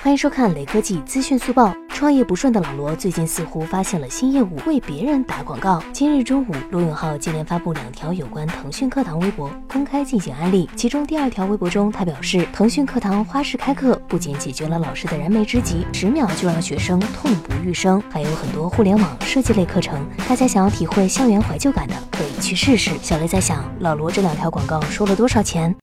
欢迎收看雷科技资讯速报。创业不顺的老罗最近似乎发现了新业务为别人打广告今日中午罗永浩接连发布两条有关腾讯课堂微博公开进行安利其中第二条微博中他表示腾讯课堂花式开课不仅解决了老师的燃眉之急十秒就让学生痛不欲生还有很多互联网设计类课程大家想要体会校园怀旧感的可以去试试小雷在想老罗这两条广告收了多少钱？